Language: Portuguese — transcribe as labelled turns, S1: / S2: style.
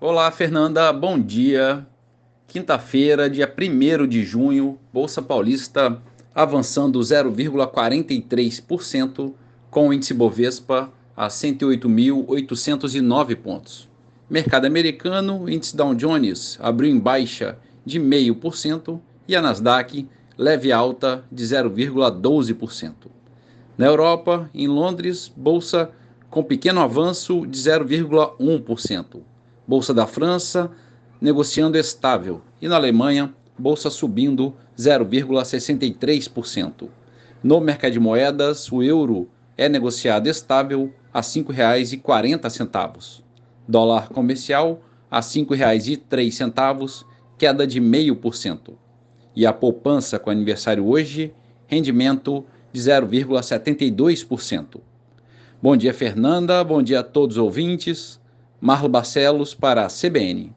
S1: Olá, Fernanda, bom dia. Quinta-feira, dia 1 de junho, Bolsa Paulista avançando 0,43%, com o índice Bovespa a 108.809 pontos. Mercado americano, índice Dow Jones abriu em baixa de 0,5% e a Nasdaq leve alta de 0,12%. Na Europa, em Londres, bolsa com pequeno avanço de 0,1%. Bolsa da França negociando estável e na Alemanha, bolsa subindo 0,63%. No mercado de moedas, o euro é negociado estável a R$ 5,40. Dólar comercial a R$ 5,03, queda de 0,5%. E a poupança com aniversário hoje, rendimento de 0,72%. Bom dia, Fernanda. Bom dia a todos os ouvintes. Marlo Barcelos para a CBN.